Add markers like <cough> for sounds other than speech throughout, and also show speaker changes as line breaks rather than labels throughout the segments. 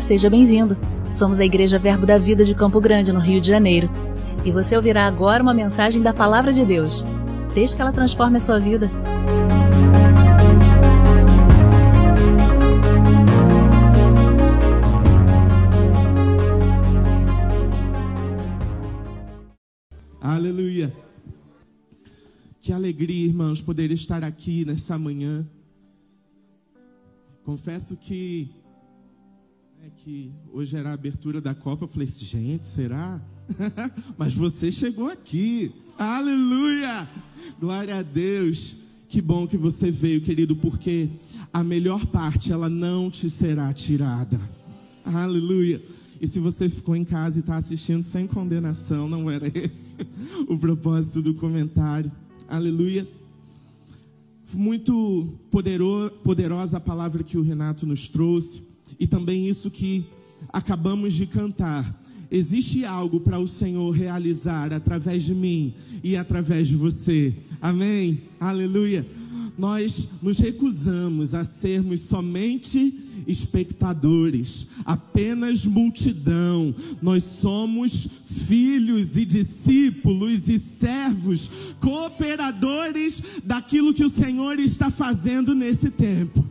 Seja bem-vindo. Somos a Igreja Verbo da Vida de Campo Grande, no Rio de Janeiro. E você ouvirá agora uma mensagem da Palavra de Deus. Desde que ela transforme a sua vida.
Aleluia. Que alegria, irmãos, poder estar aqui nessa manhã. Confesso que que hoje era a abertura da Copa, eu falei assim, gente, será? <laughs> Mas você chegou aqui. Aleluia! Glória a Deus. Que bom que você veio, querido, porque a melhor parte ela não te será tirada. Aleluia. E se você ficou em casa e está assistindo sem condenação, não era esse <laughs> o propósito do comentário. Aleluia. Muito poderoso, poderosa a palavra que o Renato nos trouxe. E também isso que acabamos de cantar. Existe algo para o Senhor realizar através de mim e através de você. Amém? Aleluia. Nós nos recusamos a sermos somente espectadores, apenas multidão. Nós somos filhos e discípulos e servos, cooperadores daquilo que o Senhor está fazendo nesse tempo.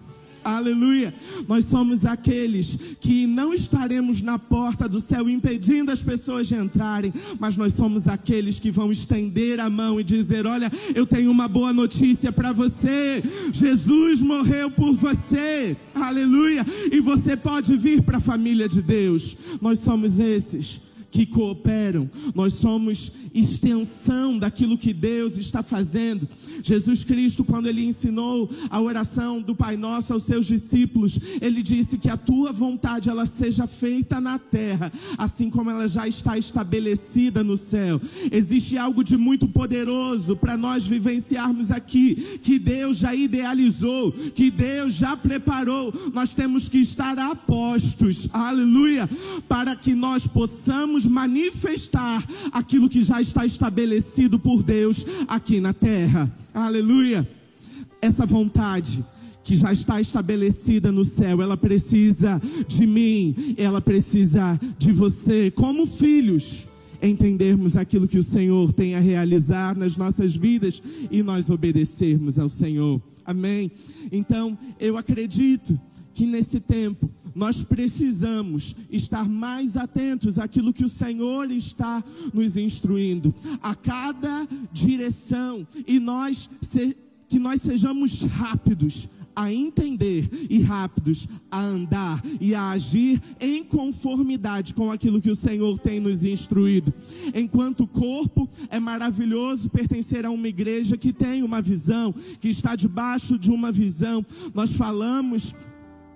Aleluia. Nós somos aqueles que não estaremos na porta do céu impedindo as pessoas de entrarem, mas nós somos aqueles que vão estender a mão e dizer: Olha, eu tenho uma boa notícia para você. Jesus morreu por você. Aleluia. E você pode vir para a família de Deus. Nós somos esses que cooperam, nós somos extensão daquilo que Deus está fazendo. Jesus Cristo, quando ele ensinou a oração do Pai Nosso aos seus discípulos, ele disse que a tua vontade ela seja feita na terra, assim como ela já está estabelecida no céu. Existe algo de muito poderoso para nós vivenciarmos aqui, que Deus já idealizou, que Deus já preparou. Nós temos que estar apostos, aleluia, para que nós possamos manifestar aquilo que já está estabelecido por Deus aqui na terra. Aleluia. Essa vontade que já está estabelecida no céu, ela precisa de mim, ela precisa de você, como filhos, entendermos aquilo que o Senhor tem a realizar nas nossas vidas e nós obedecermos ao Senhor. Amém? Então, eu acredito que nesse tempo nós precisamos estar mais atentos àquilo que o Senhor está nos instruindo, a cada direção, e nós se, que nós sejamos rápidos a entender e rápidos a andar e a agir em conformidade com aquilo que o Senhor tem nos instruído. Enquanto corpo, é maravilhoso pertencer a uma igreja que tem uma visão, que está debaixo de uma visão. Nós falamos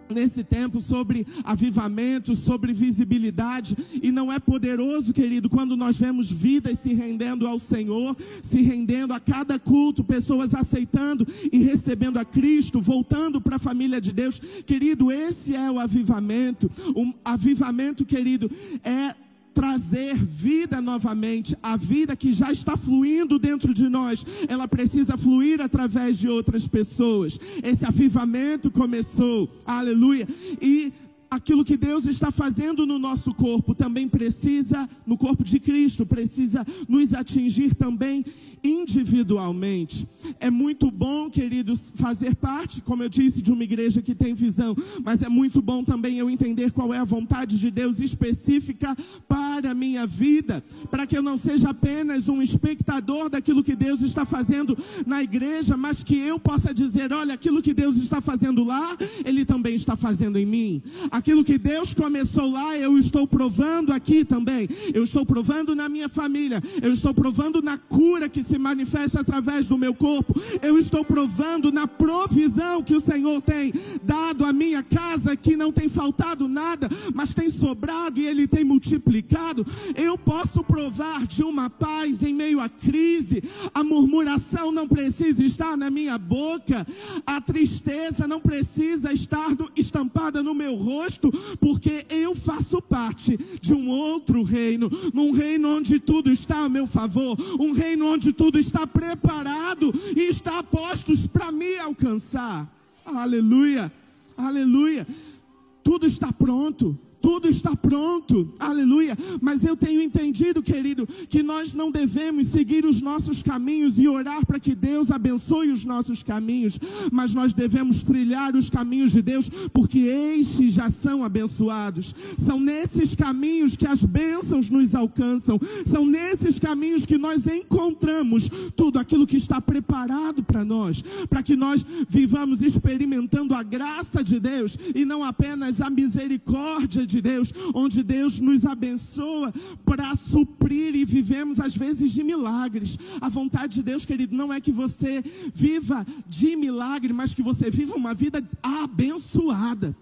nesse tempo sobre avivamento, sobre visibilidade, e não é poderoso, querido, quando nós vemos vidas se rendendo ao Senhor, se rendendo a cada culto, pessoas aceitando e recebendo a Cristo, voltando para a família de Deus. Querido, esse é o avivamento. Um avivamento, querido, é trazer vida novamente, a vida que já está fluindo dentro de nós, ela precisa fluir através de outras pessoas. Esse avivamento começou, aleluia, e aquilo que Deus está fazendo no nosso corpo também precisa, no corpo de Cristo, precisa nos atingir também individualmente. É muito bom, queridos, fazer parte, como eu disse, de uma igreja que tem visão, mas é muito bom também eu entender qual é a vontade de Deus específica para a minha vida, para que eu não seja apenas um espectador daquilo que Deus está fazendo na igreja, mas que eu possa dizer: olha, aquilo que Deus está fazendo lá, Ele também está fazendo em mim. Aquilo que Deus começou lá, eu estou provando aqui também. Eu estou provando na minha família, eu estou provando na cura que se manifesta através do meu corpo. Eu estou provando na provisão que o Senhor tem dado à minha casa, que não tem faltado nada, mas tem sobrado e Ele tem multiplicado. Eu posso provar de uma paz em meio à crise. A murmuração não precisa estar na minha boca, a tristeza não precisa estar estampada no meu rosto, porque eu faço parte de um outro reino, num reino onde tudo está a meu favor, um reino onde tudo está preparado e está a postos para me alcançar. Aleluia, aleluia. Tudo está pronto, tudo está pronto, aleluia. Mas eu tenho entendido, querido, que nós não devemos seguir os nossos caminhos e orar para que Deus abençoe os nossos caminhos, mas nós devemos trilhar os caminhos de Deus, porque estes já são abençoados. São nesses caminhos que as bênçãos nos alcançam, são nesses caminhos que nós encontramos tudo aquilo que está preparado para nós, para que nós vivamos experimentando a graça de Deus e não apenas a misericórdia de Deus, onde Deus nos abençoa para suprir e vivemos às vezes de milagres. A vontade de Deus, querido, não é que você viva de milagre, mas que você viva uma vida abençoada.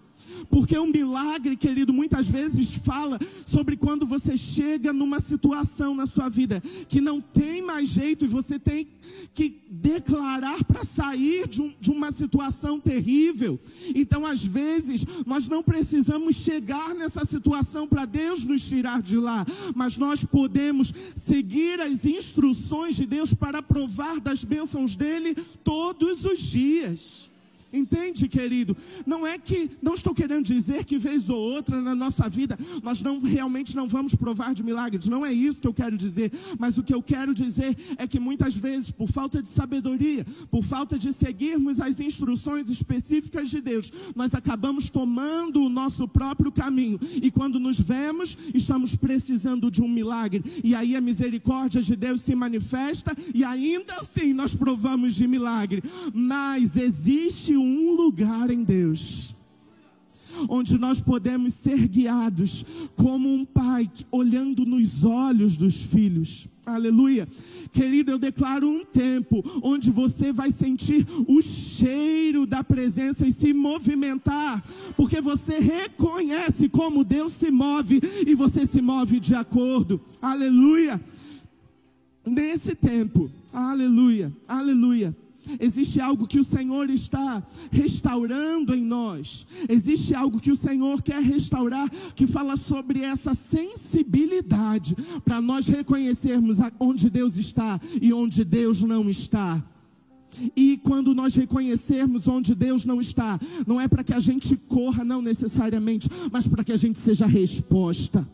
Porque um milagre, querido, muitas vezes fala sobre quando você chega numa situação na sua vida que não tem mais jeito e você tem que declarar para sair de, um, de, uma situação terrível. Então, às vezes, nós não precisamos chegar nessa situação para Deus nos tirar de lá, mas nós podemos seguir as instruções de Deus para provar das bênçãos dele todos os dias. Entende, querido? Não é que, não estou querendo dizer que vez ou outra na nossa vida nós não realmente não vamos provar de milagres. Não é isso que eu quero dizer. Mas o que eu quero dizer é que muitas vezes, por falta de sabedoria, por falta de seguirmos as instruções específicas de Deus, nós acabamos tomando o nosso próprio caminho. E quando nos vemos, estamos precisando de um milagre. E aí a misericórdia de Deus se manifesta e ainda assim nós provamos de milagre. Mas existe um lugar em Deus onde nós podemos ser guiados como um pai olhando nos olhos dos filhos. Aleluia. Querido, eu declaro um tempo onde você vai sentir o cheiro da presença e se movimentar, porque você reconhece como Deus se move e você se move de acordo. Aleluia. Nesse tempo, aleluia, aleluia Existe algo que o Senhor está restaurando em nós. Existe algo que o Senhor quer restaurar que fala sobre essa sensibilidade para nós reconhecermos onde Deus está e onde Deus não está. E quando nós reconhecermos onde Deus não está, não é para que a gente corra, não necessariamente, mas para que a gente seja resposta.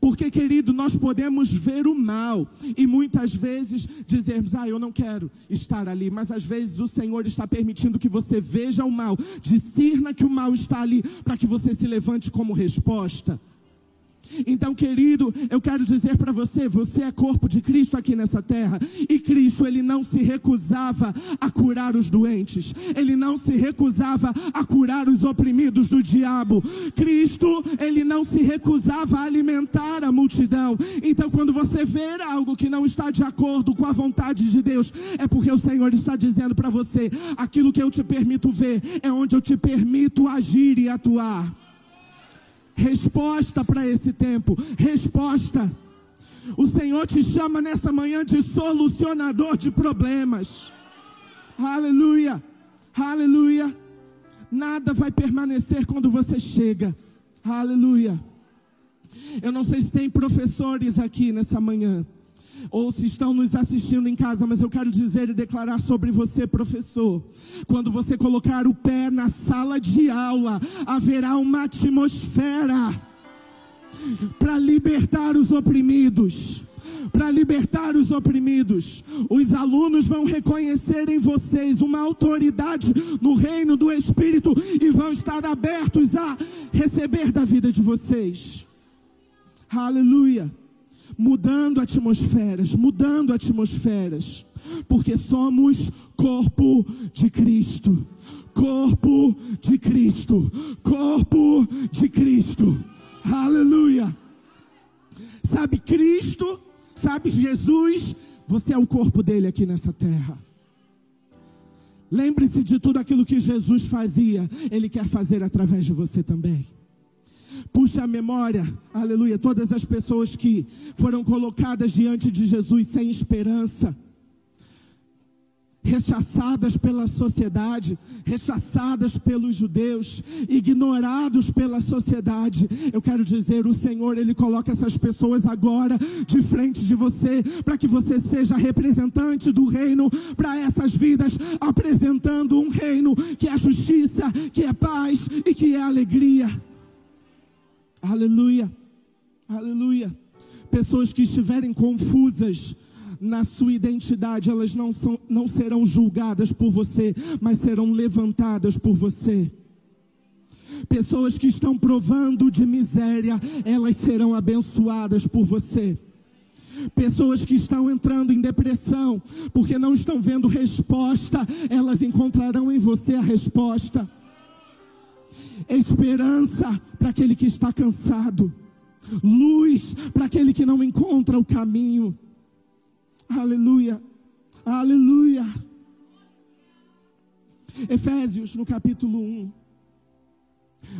Porque, querido, nós podemos ver o mal e muitas vezes dizermos, ah, eu não quero estar ali. Mas às vezes o Senhor está permitindo que você veja o mal, discerna que o mal está ali, para que você se levante como resposta. Então, querido, eu quero dizer para você, você é corpo de Cristo aqui nessa terra, e Cristo ele não se recusava a curar os doentes. Ele não se recusava a curar os oprimidos do diabo. Cristo, ele não se recusava a alimentar a multidão. Então, quando você ver algo que não está de acordo com a vontade de Deus, é porque o Senhor está dizendo para você: aquilo que eu te permito ver é onde eu te permito agir e atuar resposta para esse tempo. Resposta. O Senhor te chama nessa manhã de solucionador de problemas. Aleluia. Aleluia. Nada vai permanecer quando você chega. Aleluia. Eu não sei se tem professores aqui nessa manhã ou se estão nos assistindo em casa, mas eu quero dizer e declarar sobre você, professor. Quando você colocar o pé na sala de aula, haverá uma atmosfera para libertar os oprimidos. Para libertar os oprimidos, os alunos vão reconhecer em vocês uma autoridade no reino do Espírito e vão estar abertos a receber da vida de vocês. Aleluia mudando atmosferas, mudando atmosferas, porque somos corpo de Cristo. Corpo de Cristo, corpo de Cristo, aleluia. Sabe Cristo, sabe Jesus, você é o corpo dele aqui nessa terra. Lembre-se de tudo aquilo que Jesus fazia, ele quer fazer através de você também. Puxa a memória, aleluia, todas as pessoas que foram colocadas diante de Jesus sem esperança, rechaçadas pela sociedade, rechaçadas pelos judeus, ignorados pela sociedade. Eu quero dizer, o Senhor, Ele coloca essas pessoas agora de frente de você, para que você seja representante do reino para essas vidas, apresentando um reino que é justiça, que é paz e que é alegria. Aleluia. Aleluia. Pessoas que estiverem confusas na sua identidade, elas não, são, não serão julgadas por você, mas serão levantadas por você. Pessoas que estão provando de miséria, elas serão abençoadas por você. Pessoas que estão entrando em depressão, porque não estão vendo resposta, elas encontrarão em você a resposta. Esperança para aquele que está cansado, luz para aquele que não encontra o caminho. Aleluia, aleluia. Efésios, no capítulo 1,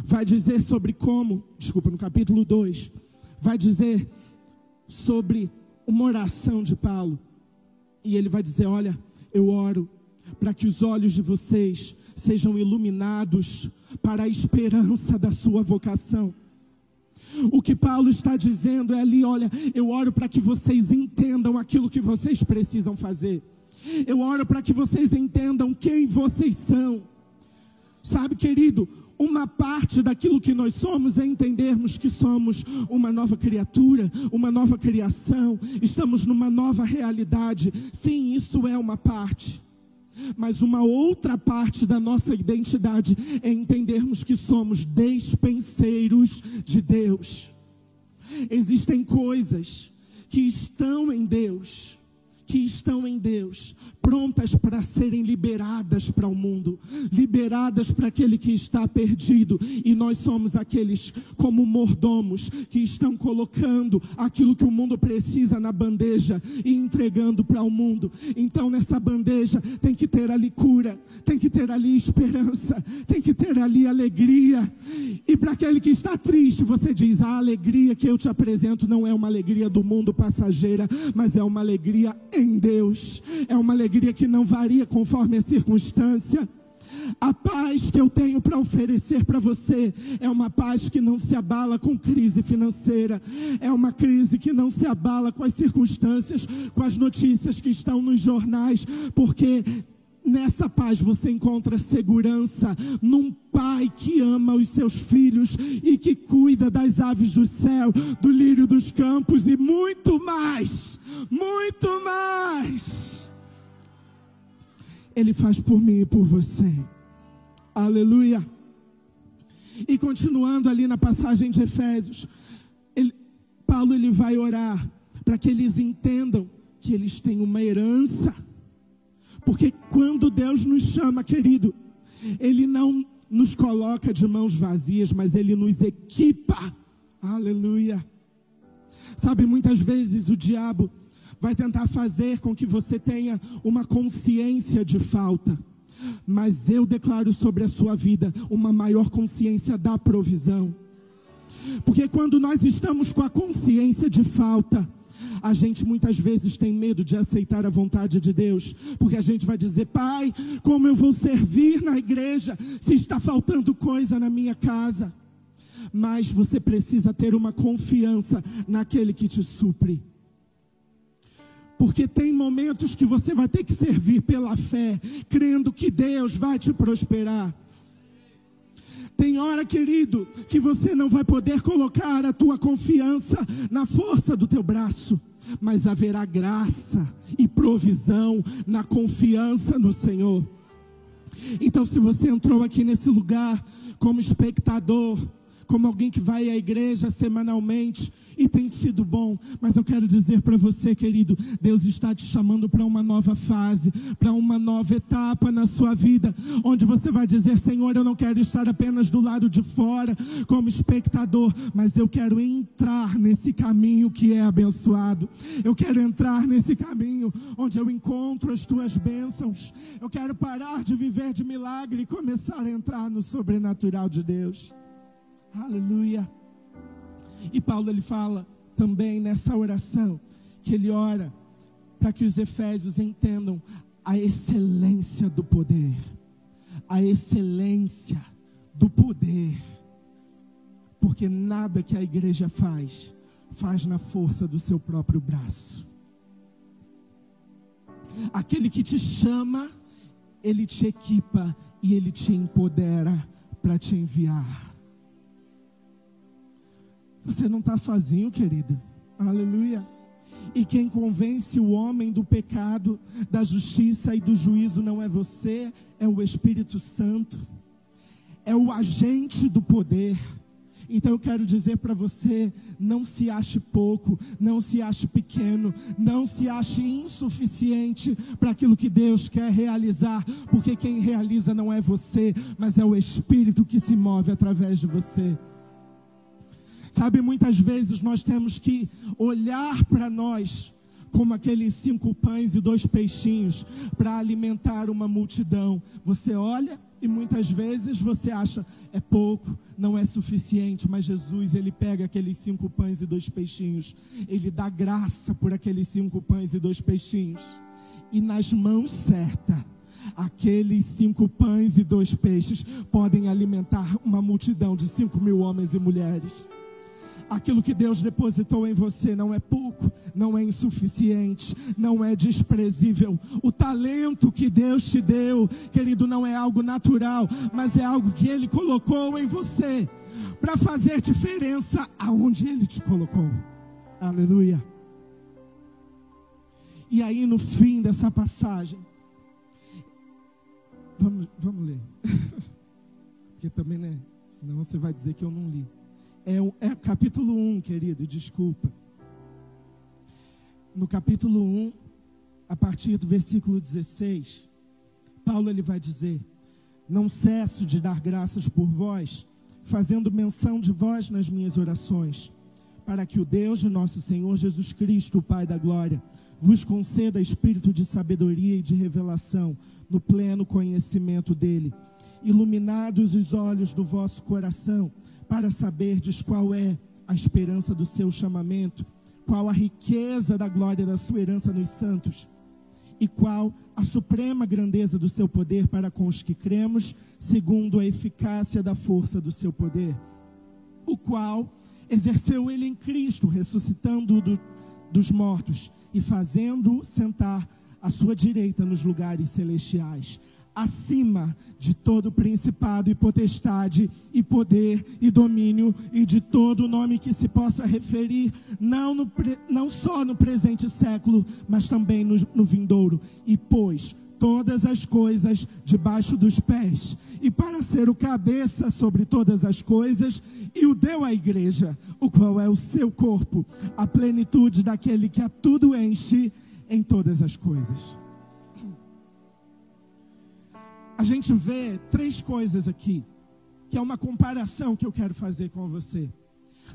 vai dizer sobre como, desculpa, no capítulo 2, vai dizer sobre uma oração de Paulo. E ele vai dizer: Olha, eu oro para que os olhos de vocês sejam iluminados para a esperança da sua vocação. O que Paulo está dizendo é ali: olha, eu oro para que vocês entendam aquilo que vocês precisam fazer. Eu oro para que vocês entendam quem vocês são. Sabe, querido, uma parte daquilo que nós somos é entendermos que somos uma nova criatura, uma nova criação, estamos numa nova realidade. Sim, isso é uma parte. Mas uma outra parte da nossa identidade é entendermos que somos despenseiros de Deus. Existem coisas que estão em Deus, que estão em Deus, prontas para serem liberadas para o mundo, liberadas para aquele que está perdido, e nós somos aqueles como mordomos que estão colocando aquilo que o mundo precisa na bandeja e entregando para o mundo. Então nessa bandeja tem que ter ali cura, tem que ter ali esperança, tem que ter ali alegria. E para aquele que está triste, você diz: "A alegria que eu te apresento não é uma alegria do mundo passageira, mas é uma alegria em Deus. É uma alegria que não varia conforme a circunstância. A paz que eu tenho para oferecer para você é uma paz que não se abala com crise financeira, é uma crise que não se abala com as circunstâncias, com as notícias que estão nos jornais, porque Nessa paz você encontra segurança num pai que ama os seus filhos e que cuida das aves do céu, do lírio dos campos e muito mais, muito mais. Ele faz por mim e por você. Aleluia. E continuando ali na passagem de Efésios, ele, Paulo ele vai orar para que eles entendam que eles têm uma herança. Porque quando Deus nos chama, querido, Ele não nos coloca de mãos vazias, mas Ele nos equipa. Aleluia. Sabe, muitas vezes o diabo vai tentar fazer com que você tenha uma consciência de falta. Mas eu declaro sobre a sua vida uma maior consciência da provisão. Porque quando nós estamos com a consciência de falta, a gente muitas vezes tem medo de aceitar a vontade de Deus, porque a gente vai dizer: Pai, como eu vou servir na igreja se está faltando coisa na minha casa? Mas você precisa ter uma confiança naquele que te supre. Porque tem momentos que você vai ter que servir pela fé, crendo que Deus vai te prosperar. Tem hora, querido, que você não vai poder colocar a tua confiança na força do teu braço, mas haverá graça e provisão na confiança no Senhor. Então, se você entrou aqui nesse lugar como espectador, como alguém que vai à igreja semanalmente, e tem sido bom, mas eu quero dizer para você, querido, Deus está te chamando para uma nova fase, para uma nova etapa na sua vida, onde você vai dizer: Senhor, eu não quero estar apenas do lado de fora como espectador, mas eu quero entrar nesse caminho que é abençoado. Eu quero entrar nesse caminho onde eu encontro as tuas bênçãos. Eu quero parar de viver de milagre e começar a entrar no sobrenatural de Deus. Aleluia. E Paulo ele fala também nessa oração que ele ora para que os efésios entendam a excelência do poder, a excelência do poder. Porque nada que a igreja faz faz na força do seu próprio braço. Aquele que te chama, ele te equipa e ele te empodera para te enviar. Você não está sozinho, querido. Aleluia. E quem convence o homem do pecado, da justiça e do juízo não é você, é o Espírito Santo. É o agente do poder. Então eu quero dizer para você: não se ache pouco, não se ache pequeno, não se ache insuficiente para aquilo que Deus quer realizar, porque quem realiza não é você, mas é o Espírito que se move através de você. Sabe, muitas vezes nós temos que olhar para nós como aqueles cinco pães e dois peixinhos para alimentar uma multidão. Você olha e muitas vezes você acha é pouco, não é suficiente, mas Jesus, ele pega aqueles cinco pães e dois peixinhos, ele dá graça por aqueles cinco pães e dois peixinhos. E nas mãos certas, aqueles cinco pães e dois peixes podem alimentar uma multidão de cinco mil homens e mulheres. Aquilo que Deus depositou em você não é pouco, não é insuficiente, não é desprezível. O talento que Deus te deu, querido, não é algo natural, mas é algo que Ele colocou em você para fazer diferença aonde Ele te colocou. Aleluia. E aí, no fim dessa passagem, vamos, vamos ler. <laughs> Porque também, né? Senão você vai dizer que eu não li. É, é capítulo 1, querido, desculpa. No capítulo 1, a partir do versículo 16, Paulo ele vai dizer: Não cesso de dar graças por vós, fazendo menção de vós nas minhas orações, para que o Deus de nosso Senhor Jesus Cristo, o Pai da glória, vos conceda espírito de sabedoria e de revelação no pleno conhecimento dele, iluminados os olhos do vosso coração para saberdes qual é a esperança do seu chamamento, qual a riqueza da glória da sua herança nos santos, e qual a suprema grandeza do seu poder para com os que cremos, segundo a eficácia da força do seu poder, o qual exerceu ele em Cristo, ressuscitando do, dos mortos e fazendo sentar à sua direita nos lugares celestiais acima de todo principado e potestade e poder e domínio e de todo nome que se possa referir, não, no, não só no presente século, mas também no, no vindouro. E pôs todas as coisas debaixo dos pés, e para ser o cabeça sobre todas as coisas, e o deu à igreja, o qual é o seu corpo, a plenitude daquele que a tudo enche em todas as coisas a gente vê três coisas aqui, que é uma comparação que eu quero fazer com você.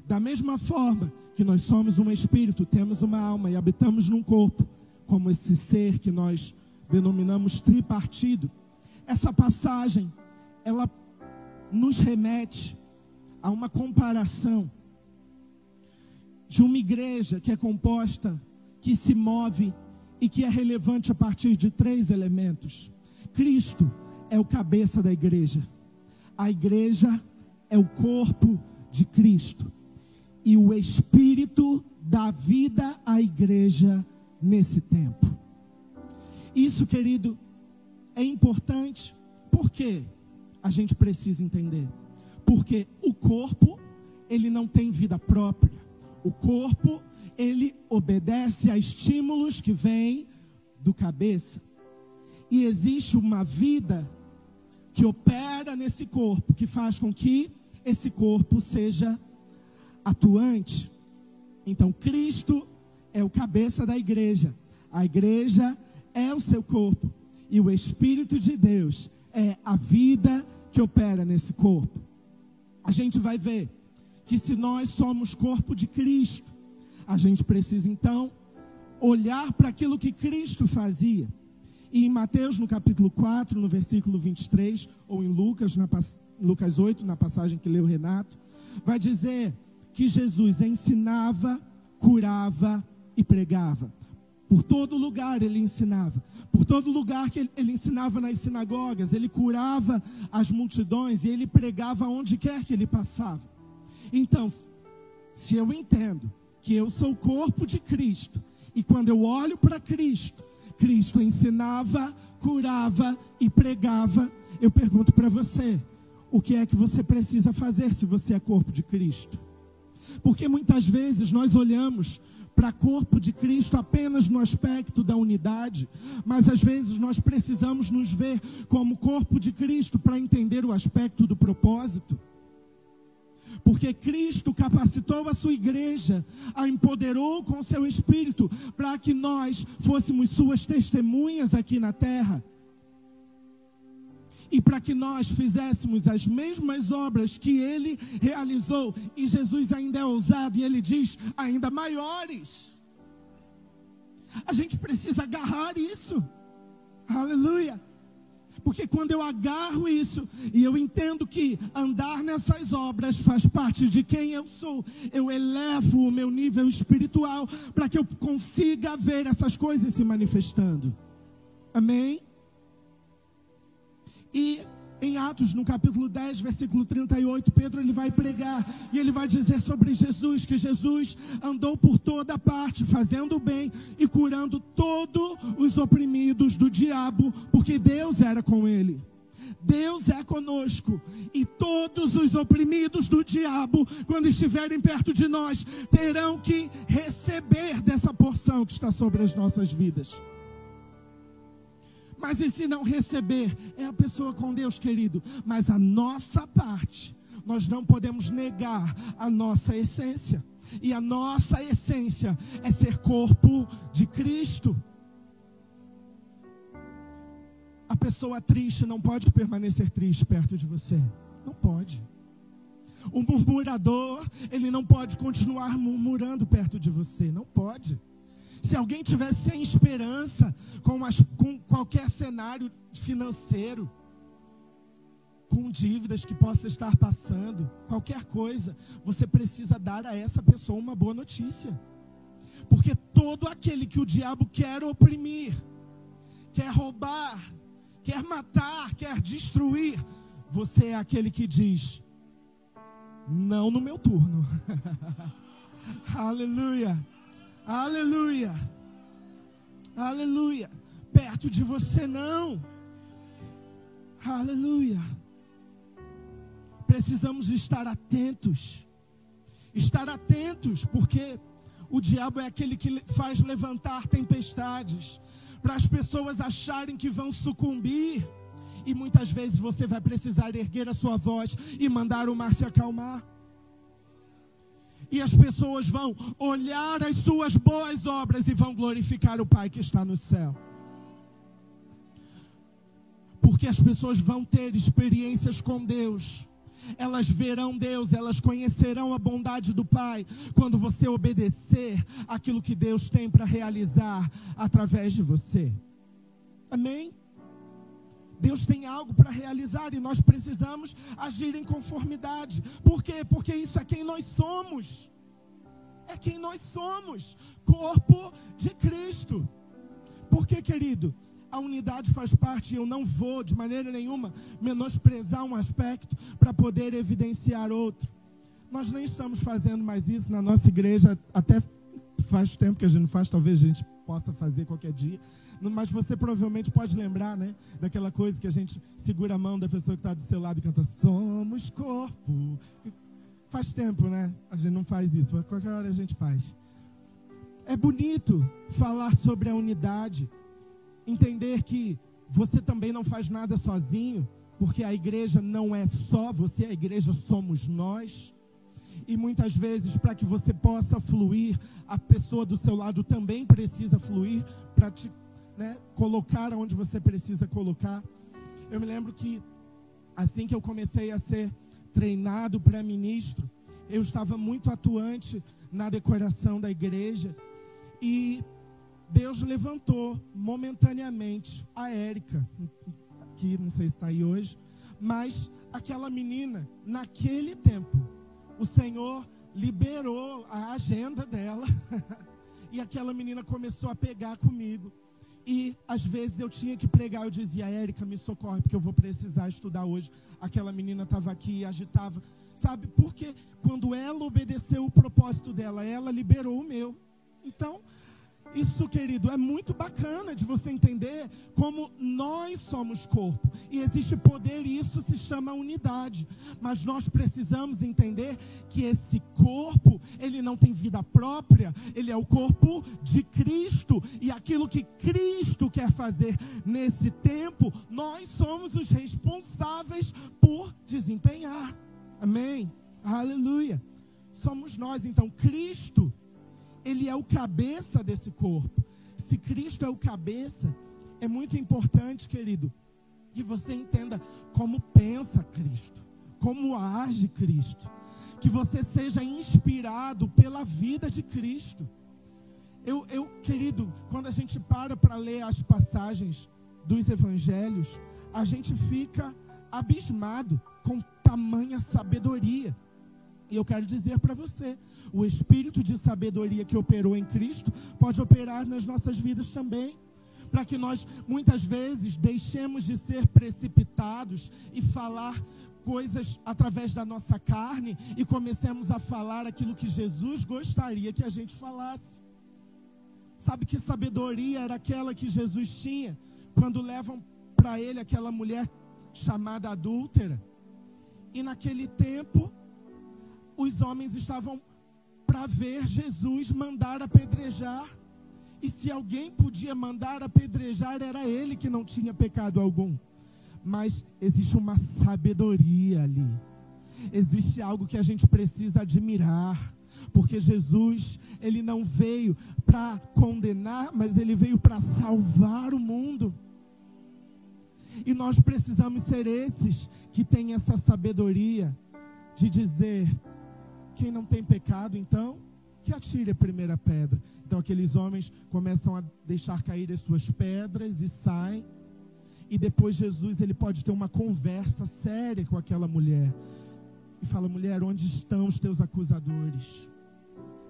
Da mesma forma que nós somos um espírito, temos uma alma e habitamos num corpo, como esse ser que nós denominamos tripartido. Essa passagem, ela nos remete a uma comparação de uma igreja que é composta, que se move e que é relevante a partir de três elementos: Cristo, é o cabeça da igreja. A igreja é o corpo de Cristo. E o Espírito dá vida à igreja nesse tempo. Isso, querido, é importante porque a gente precisa entender. Porque o corpo, ele não tem vida própria. O corpo, ele obedece a estímulos que vêm do cabeça. E existe uma vida que opera nesse corpo, que faz com que esse corpo seja atuante. Então, Cristo é o cabeça da igreja, a igreja é o seu corpo, e o Espírito de Deus é a vida que opera nesse corpo. A gente vai ver que se nós somos corpo de Cristo, a gente precisa então olhar para aquilo que Cristo fazia. E em Mateus, no capítulo 4, no versículo 23, ou em Lucas, na, Lucas 8, na passagem que leu Renato, vai dizer que Jesus ensinava, curava e pregava. Por todo lugar ele ensinava. Por todo lugar que ele, ele, ensinava nas sinagogas, ele curava as multidões e ele pregava onde quer que ele passava. Então, se eu entendo que eu sou o corpo de Cristo, e quando eu olho para Cristo, Cristo ensinava, curava e pregava. Eu pergunto para você: o que é que você precisa fazer se você é corpo de Cristo? Porque muitas vezes nós olhamos para corpo de Cristo apenas no aspecto da unidade, mas às vezes nós precisamos nos ver como corpo de Cristo para entender o aspecto do propósito. Porque Cristo capacitou a sua igreja, a empoderou com seu espírito para que nós fôssemos suas testemunhas aqui na terra e para que nós fizéssemos as mesmas obras que ele realizou, e Jesus ainda é ousado e ele diz: ainda maiores. A gente precisa agarrar isso, aleluia. Porque quando eu agarro isso e eu entendo que andar nessas obras faz parte de quem eu sou, eu elevo o meu nível espiritual para que eu consiga ver essas coisas se manifestando. Amém? E em Atos, no capítulo 10, versículo 38, Pedro ele vai pregar e ele vai dizer sobre Jesus que Jesus andou por toda parte, fazendo o bem e curando todos os oprimidos do diabo, porque Deus era com ele. Deus é conosco e todos os oprimidos do diabo, quando estiverem perto de nós, terão que receber dessa porção que está sobre as nossas vidas. Mas e se não receber? É a pessoa com Deus, querido. Mas a nossa parte, nós não podemos negar a nossa essência. E a nossa essência é ser corpo de Cristo. A pessoa triste não pode permanecer triste perto de você. Não pode. O murmurador, ele não pode continuar murmurando perto de você. Não pode. Se alguém tiver sem esperança com, as, com qualquer cenário financeiro, com dívidas que possa estar passando, qualquer coisa, você precisa dar a essa pessoa uma boa notícia. Porque todo aquele que o diabo quer oprimir, quer roubar, quer matar, quer destruir, você é aquele que diz: não no meu turno. <laughs> Aleluia. Aleluia. Aleluia. Perto de você não. Aleluia. Precisamos estar atentos. Estar atentos, porque o diabo é aquele que faz levantar tempestades para as pessoas acharem que vão sucumbir. E muitas vezes você vai precisar erguer a sua voz e mandar o mar se acalmar e as pessoas vão olhar as suas boas obras e vão glorificar o Pai que está no céu. Porque as pessoas vão ter experiências com Deus. Elas verão Deus, elas conhecerão a bondade do Pai quando você obedecer aquilo que Deus tem para realizar através de você. Amém? Deus tem algo para realizar e nós precisamos agir em conformidade. Por quê? Porque isso é quem nós somos. É quem nós somos, corpo de Cristo. Por quê, querido? A unidade faz parte, eu não vou de maneira nenhuma menosprezar um aspecto para poder evidenciar outro. Nós nem estamos fazendo mais isso na nossa igreja, até faz tempo que a gente não faz, talvez a gente possa fazer qualquer dia. Mas você provavelmente pode lembrar, né? Daquela coisa que a gente segura a mão da pessoa que está do seu lado e canta Somos corpo. Faz tempo, né? A gente não faz isso, mas qualquer hora a gente faz. É bonito falar sobre a unidade, entender que você também não faz nada sozinho, porque a igreja não é só você, a igreja somos nós. E muitas vezes, para que você possa fluir, a pessoa do seu lado também precisa fluir para te né, colocar onde você precisa colocar. Eu me lembro que assim que eu comecei a ser treinado para ministro, eu estava muito atuante na decoração da igreja e Deus levantou momentaneamente a Érica, que não sei se está aí hoje, mas aquela menina, naquele tempo, o Senhor liberou a agenda dela <laughs> e aquela menina começou a pegar comigo. E às vezes eu tinha que pregar, eu dizia, Érica, me socorre, porque eu vou precisar estudar hoje. Aquela menina estava aqui e agitava. Sabe, porque quando ela obedeceu o propósito dela, ela liberou o meu. Então, isso, querido, é muito bacana de você entender como nós somos corpo. E existe poder e isso se chama unidade. Mas nós precisamos entender que esse corpo, ele não tem vida própria, ele é o corpo de Cristo. E aquilo que Cristo quer fazer nesse tempo, nós somos os responsáveis por desempenhar. Amém? Aleluia. Somos nós, então, Cristo ele é o cabeça desse corpo. Se Cristo é o cabeça, é muito importante, querido, que você entenda como pensa Cristo, como age Cristo, que você seja inspirado pela vida de Cristo. Eu, eu querido, quando a gente para para ler as passagens dos evangelhos, a gente fica abismado com tamanha sabedoria. E eu quero dizer para você: o espírito de sabedoria que operou em Cristo pode operar nas nossas vidas também. Para que nós muitas vezes deixemos de ser precipitados e falar coisas através da nossa carne e comecemos a falar aquilo que Jesus gostaria que a gente falasse. Sabe que sabedoria era aquela que Jesus tinha quando levam para ele aquela mulher chamada adúltera? E naquele tempo, os homens estavam para ver Jesus mandar apedrejar. E se alguém podia mandar apedrejar, era ele que não tinha pecado algum. Mas existe uma sabedoria ali. Existe algo que a gente precisa admirar. Porque Jesus, ele não veio para condenar, mas ele veio para salvar o mundo. E nós precisamos ser esses que têm essa sabedoria de dizer: quem não tem pecado, então, que atire a primeira pedra. Então aqueles homens começam a deixar cair as suas pedras e saem. E depois Jesus ele pode ter uma conversa séria com aquela mulher. E fala: mulher, onde estão os teus acusadores?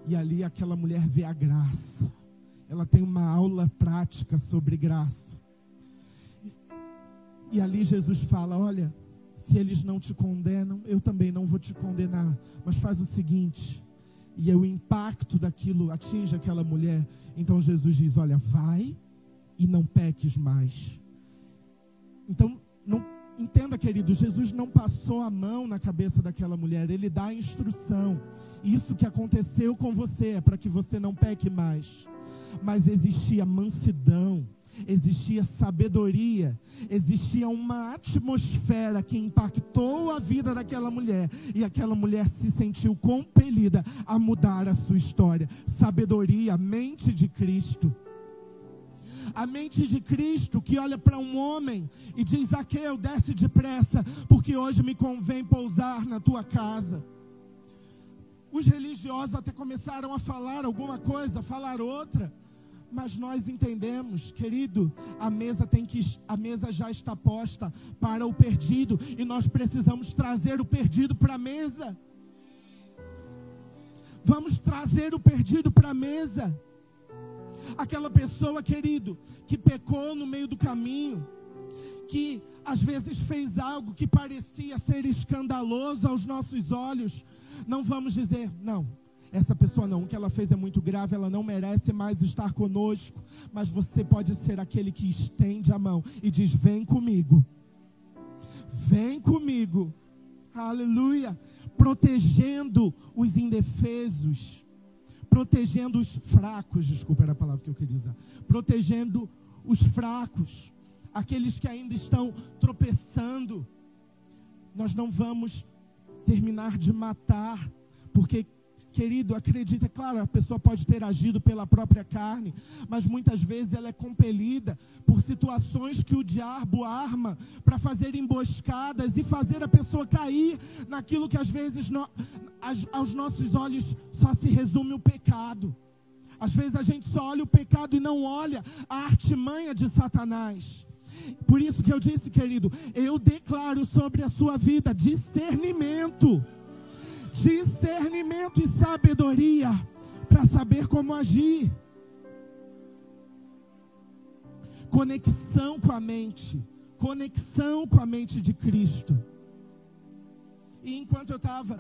E ali aquela mulher vê a graça. Ela tem uma aula prática sobre graça. E ali Jesus fala: olha, se eles não te condenam, eu também não vou te condenar. Mas faz o seguinte, e o impacto daquilo atinge aquela mulher. Então Jesus diz: Olha, vai e não peques mais. Então, não, entenda, querido, Jesus não passou a mão na cabeça daquela mulher, ele dá a instrução. Isso que aconteceu com você é para que você não peque mais. Mas existia mansidão, existia sabedoria, existia uma atmosfera que impactou a vida daquela mulher, e aquela mulher se sentiu compelida a mudar a sua história. Sabedoria, mente de Cristo. A mente de Cristo que olha para um homem e diz: Zaqueu, desce depressa, porque hoje me convém pousar na tua casa. Os religiosos até começaram a falar alguma coisa, falar outra. Mas nós entendemos, querido, a mesa tem que a mesa já está posta para o perdido e nós precisamos trazer o perdido para a mesa. Vamos trazer o perdido para a mesa. Aquela pessoa, querido, que pecou no meio do caminho, que às vezes fez algo que parecia ser escandaloso aos nossos olhos, não vamos dizer, não, essa pessoa não, o que ela fez é muito grave, ela não merece mais estar conosco. Mas você pode ser aquele que estende a mão e diz: Vem comigo, vem comigo, aleluia, protegendo os indefesos, protegendo os fracos, desculpa, era a palavra que eu queria usar, protegendo os fracos, aqueles que ainda estão tropeçando. Nós não vamos terminar de matar, porque Querido, acredita, é claro, a pessoa pode ter agido pela própria carne, mas muitas vezes ela é compelida por situações que o diabo arma para fazer emboscadas e fazer a pessoa cair naquilo que às vezes no, aos nossos olhos só se resume o pecado. Às vezes a gente só olha o pecado e não olha a artimanha de Satanás. Por isso que eu disse, querido, eu declaro sobre a sua vida discernimento discernimento e sabedoria para saber como agir. Conexão com a mente, conexão com a mente de Cristo. E enquanto eu estava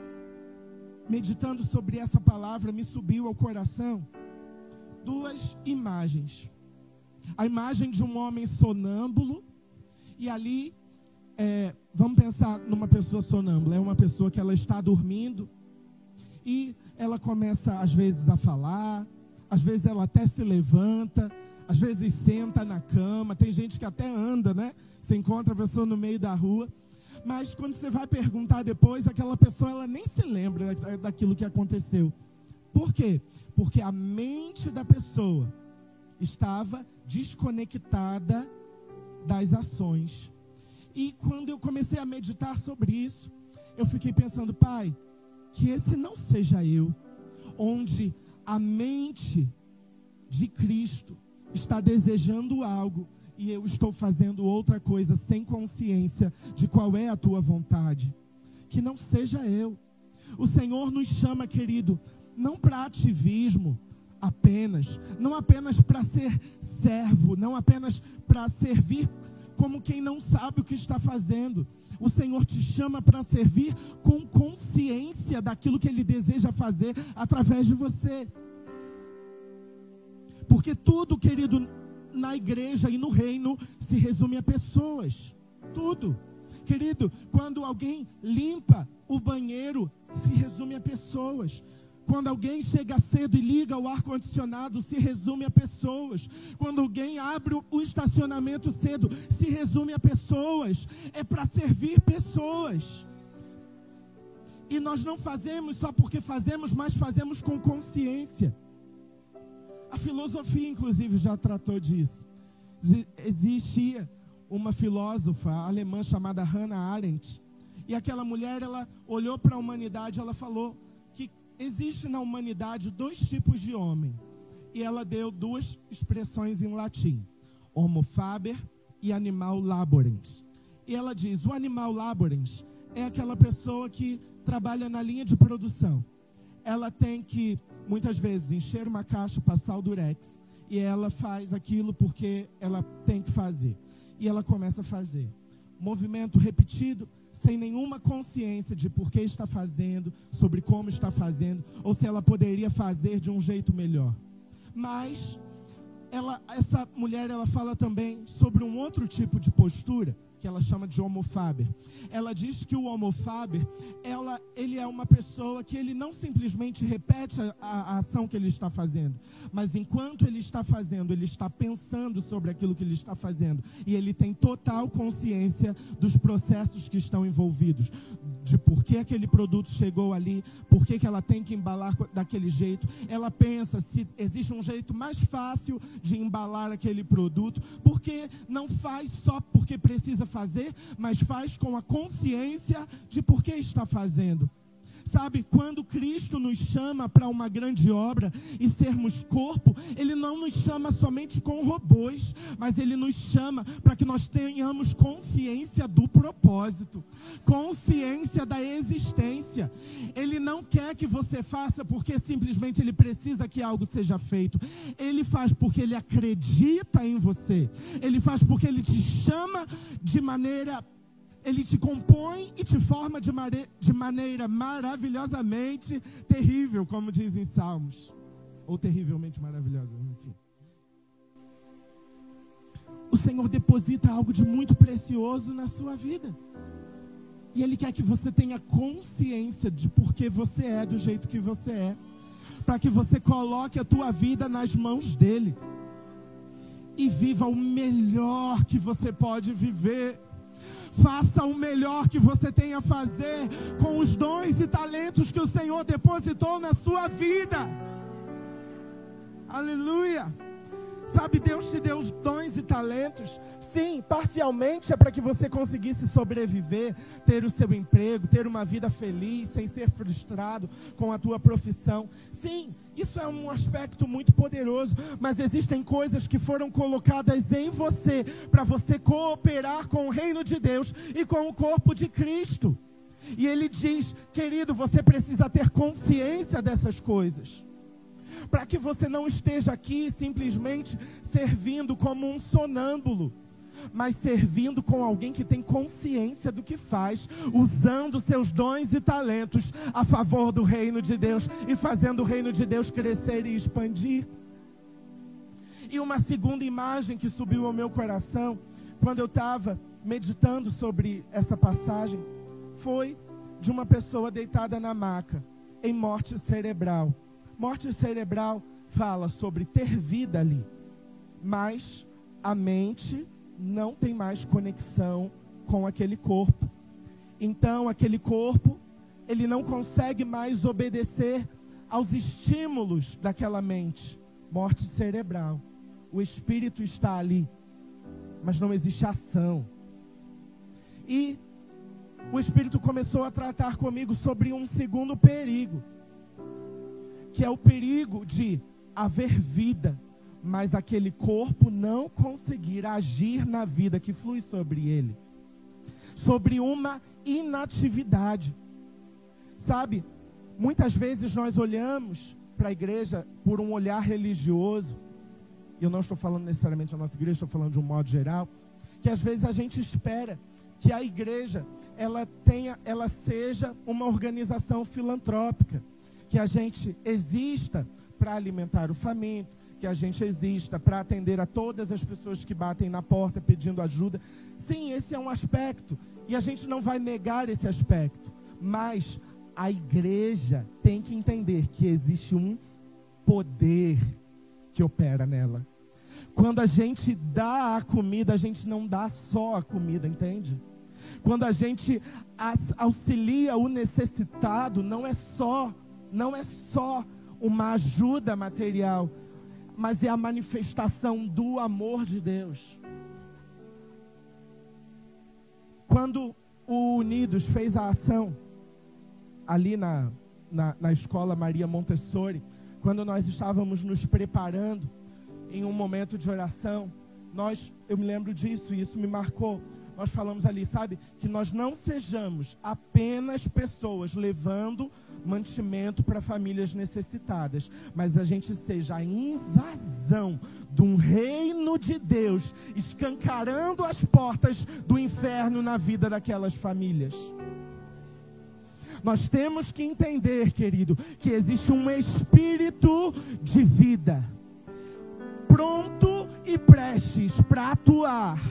meditando sobre essa palavra, me subiu ao coração duas imagens. A imagem de um homem sonâmbulo, e ali, é, vamos pensar numa pessoa sonâmbula, é uma pessoa que ela está dormindo, e ela começa às vezes a falar, às vezes ela até se levanta, às vezes senta na cama, tem gente que até anda, né? Você encontra a pessoa no meio da rua, mas quando você vai perguntar depois, aquela pessoa ela nem se lembra daquilo que aconteceu. Por quê? Porque a mente da pessoa estava desconectada das ações. E quando eu comecei a meditar sobre isso, eu fiquei pensando, pai, que esse não seja eu, onde a mente de Cristo está desejando algo e eu estou fazendo outra coisa sem consciência de qual é a tua vontade. Que não seja eu. O Senhor nos chama, querido, não para ativismo apenas, não apenas para ser servo, não apenas para servir como quem não sabe o que está fazendo. O Senhor te chama para servir com consciência daquilo que Ele deseja fazer através de você. Porque tudo, querido, na igreja e no reino se resume a pessoas. Tudo. Querido, quando alguém limpa o banheiro, se resume a pessoas. Quando alguém chega cedo e liga o ar-condicionado, se resume a pessoas. Quando alguém abre o estacionamento cedo, se resume a pessoas. É para servir pessoas. E nós não fazemos só porque fazemos, mas fazemos com consciência. A filosofia, inclusive, já tratou disso. Existia uma filósofa alemã chamada Hannah Arendt. E aquela mulher, ela olhou para a humanidade, ela falou existe na humanidade dois tipos de homem. E ela deu duas expressões em latim: homo faber e animal laborens. E ela diz: o animal laborens é aquela pessoa que trabalha na linha de produção. Ela tem que muitas vezes encher uma caixa, passar o durex, e ela faz aquilo porque ela tem que fazer. E ela começa a fazer. Movimento repetido, sem nenhuma consciência de por que está fazendo, sobre como está fazendo, ou se ela poderia fazer de um jeito melhor. Mas ela, essa mulher ela fala também sobre um outro tipo de postura que ela chama de homofaber. Ela diz que o homofaber, ela, ele é uma pessoa que ele não simplesmente repete a, a, ação que ele está fazendo, mas enquanto ele está fazendo, ele está pensando sobre aquilo que ele está fazendo e ele tem total consciência dos processos que estão envolvidos, de por que aquele produto chegou ali, por que, que ela tem que embalar daquele jeito. Ela pensa se existe um jeito mais fácil de embalar aquele produto, porque não faz só porque precisa fazer, mas faz com a consciência de por que está fazendo. Sabe, quando Cristo nos chama para uma grande obra e sermos corpo, Ele não nos chama somente com robôs, mas Ele nos chama para que nós tenhamos consciência do propósito, consciência da existência. Ele não quer que você faça porque simplesmente Ele precisa que algo seja feito. Ele faz porque Ele acredita em você. Ele faz porque Ele te chama de maneira ele te compõe e te forma de, de maneira maravilhosamente terrível, como dizem Salmos. Ou terrivelmente maravilhosa, enfim. O Senhor deposita algo de muito precioso na sua vida. E Ele quer que você tenha consciência de por que você é do jeito que você é. Para que você coloque a tua vida nas mãos dEle. E viva o melhor que você pode viver. Faça o melhor que você tem a fazer com os dons e talentos que o Senhor depositou na sua vida. Aleluia. Sabe, Deus te deu os dons e talentos. Sim, parcialmente é para que você conseguisse sobreviver, ter o seu emprego, ter uma vida feliz, sem ser frustrado com a tua profissão. Sim, isso é um aspecto muito poderoso, mas existem coisas que foram colocadas em você para você cooperar com o reino de Deus e com o corpo de Cristo. E ele diz, querido, você precisa ter consciência dessas coisas para que você não esteja aqui simplesmente servindo como um sonâmbulo, mas servindo com alguém que tem consciência do que faz, usando seus dons e talentos a favor do reino de Deus e fazendo o reino de Deus crescer e expandir. E uma segunda imagem que subiu ao meu coração, quando eu estava meditando sobre essa passagem, foi de uma pessoa deitada na maca, em morte cerebral. Morte cerebral fala sobre ter vida ali, mas a mente não tem mais conexão com aquele corpo. Então, aquele corpo, ele não consegue mais obedecer aos estímulos daquela mente. Morte cerebral. O espírito está ali, mas não existe ação. E o espírito começou a tratar comigo sobre um segundo perigo, que é o perigo de haver vida, mas aquele corpo não conseguir agir na vida que flui sobre ele. Sobre uma inatividade. Sabe, muitas vezes nós olhamos para a igreja por um olhar religioso. Eu não estou falando necessariamente da nossa igreja, estou falando de um modo geral, que às vezes a gente espera que a igreja ela tenha, ela seja uma organização filantrópica, que a gente exista para alimentar o faminto, que a gente exista para atender a todas as pessoas que batem na porta pedindo ajuda. Sim, esse é um aspecto e a gente não vai negar esse aspecto, mas a igreja tem que entender que existe um poder que opera nela. Quando a gente dá a comida, a gente não dá só a comida, entende? Quando a gente auxilia o necessitado, não é só, não é só uma ajuda material, mas é a manifestação do amor de Deus. Quando o Unidos fez a ação ali na, na, na escola Maria Montessori, quando nós estávamos nos preparando em um momento de oração, nós, eu me lembro disso e isso me marcou. Nós falamos ali, sabe, que nós não sejamos apenas pessoas levando mantimento para famílias necessitadas, mas a gente seja a invasão de um reino de Deus, escancarando as portas do inferno na vida daquelas famílias. Nós temos que entender, querido, que existe um espírito de vida pronto e prestes para atuar.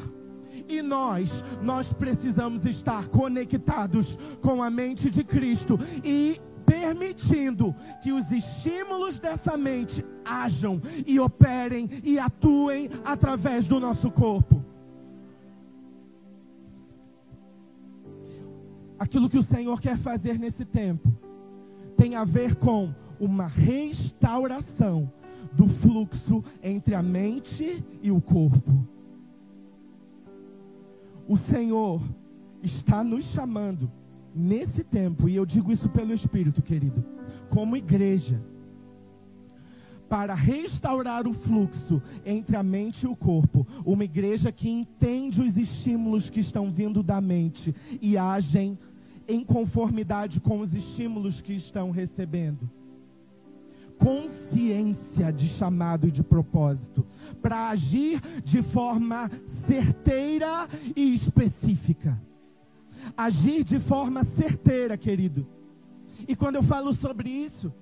E nós, nós precisamos estar conectados com a mente de Cristo e permitindo que os estímulos dessa mente hajam e operem e atuem através do nosso corpo. Aquilo que o Senhor quer fazer nesse tempo tem a ver com uma restauração do fluxo entre a mente e o corpo. O Senhor está nos chamando nesse tempo, e eu digo isso pelo Espírito, querido, como igreja, para restaurar o fluxo entre a mente e o corpo. Uma igreja que entende os estímulos que estão vindo da mente e agem em conformidade com os estímulos que estão recebendo. Consciência de chamado e de propósito, para agir de forma certeira e específica agir de forma certeira, querido. E quando eu falo sobre isso,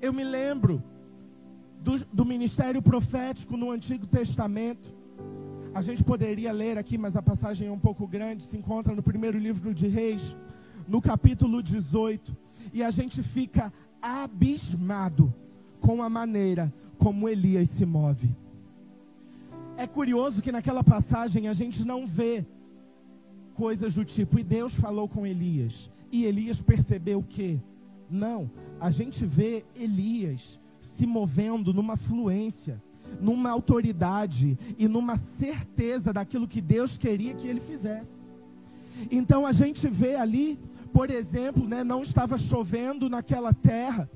eu me lembro do, do ministério profético no Antigo Testamento. A gente poderia ler aqui, mas a passagem é um pouco grande. Se encontra no primeiro livro de Reis, no capítulo 18. E a gente fica abismado com a maneira como Elias se move. É curioso que naquela passagem a gente não vê coisas do tipo, e Deus falou com Elias, e Elias percebeu que, não, a gente vê Elias se movendo numa fluência, numa autoridade e numa certeza daquilo que Deus queria que ele fizesse. Então a gente vê ali, por exemplo, né, não estava chovendo naquela terra,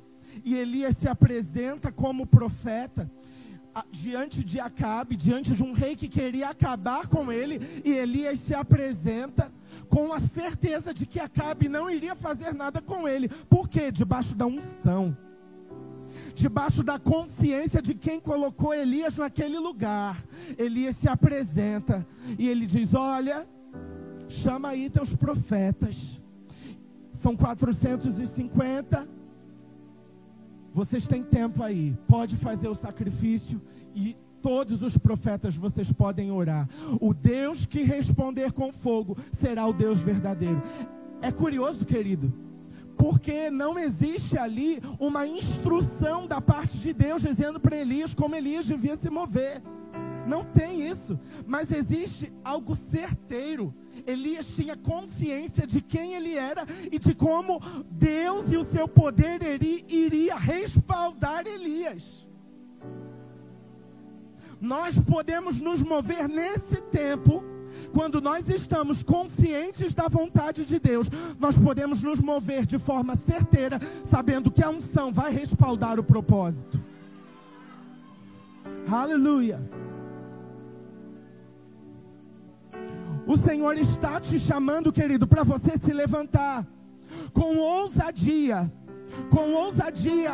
e Elias se apresenta como profeta, diante de Acabe, diante de um rei que queria acabar com ele, e Elias se apresenta com a certeza de que Acabe não iria fazer nada com ele. Por quê? Debaixo da unção. Debaixo da consciência de quem colocou Elias naquele lugar. Elias se apresenta e ele diz: Olha, chama aí teus profetas. São 450 vocês têm tempo aí, pode fazer o sacrifício e todos os profetas vocês podem orar. O Deus que responder com fogo será o Deus verdadeiro. É curioso, querido, porque não existe ali uma instrução da parte de Deus dizendo para Elias como Elias devia se mover. Não tem isso, mas existe algo certeiro. Elias tinha consciência de quem ele era e de como Deus e o seu poder iria respaldar Elias. Nós podemos nos mover nesse tempo quando nós estamos conscientes da vontade de Deus, nós podemos nos mover de forma certeira, sabendo que a unção vai respaldar o propósito. Aleluia. O Senhor está te chamando, querido, para você se levantar com ousadia, com ousadia,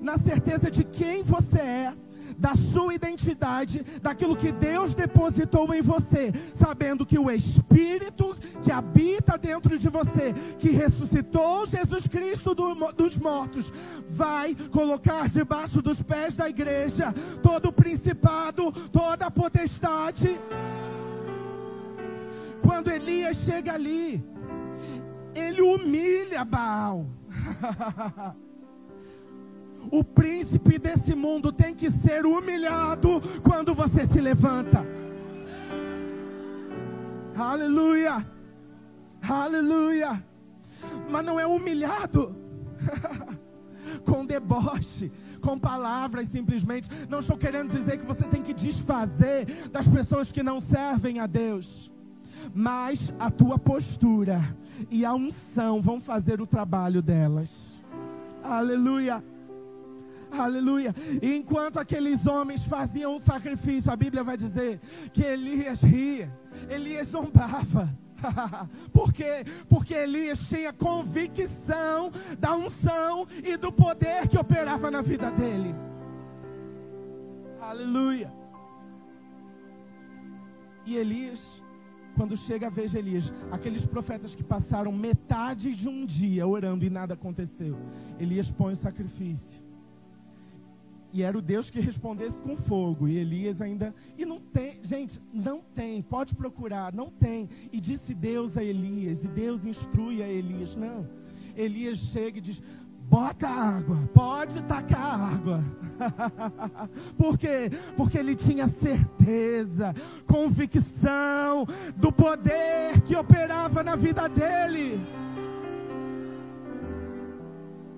na certeza de quem você é da sua identidade, daquilo que Deus depositou em você, sabendo que o Espírito que habita dentro de você, que ressuscitou Jesus Cristo do, dos mortos, vai colocar debaixo dos pés da igreja todo o principado, toda a potestade. Quando Elias chega ali, ele humilha Baal. <laughs> O príncipe desse mundo tem que ser humilhado quando você se levanta. Aleluia. Aleluia. Mas não é humilhado <laughs> com deboche, com palavras simplesmente. Não estou querendo dizer que você tem que desfazer das pessoas que não servem a Deus. Mas a tua postura e a unção vão fazer o trabalho delas. Aleluia. Aleluia. E enquanto aqueles homens faziam o sacrifício, a Bíblia vai dizer que Elias ria, Elias zombava. <laughs> Por quê? Porque Elias tinha convicção da unção e do poder que operava na vida dele. Aleluia. E Elias, quando chega a vez de Elias, aqueles profetas que passaram metade de um dia orando e nada aconteceu, Elias põe o sacrifício. E era o Deus que respondesse com fogo. E Elias ainda. E não tem, gente, não tem. Pode procurar, não tem. E disse Deus a Elias. E Deus instrui a Elias. Não. Elias chega e diz: bota água, pode tacar água. <laughs> Por quê? Porque ele tinha certeza, convicção do poder que operava na vida dele.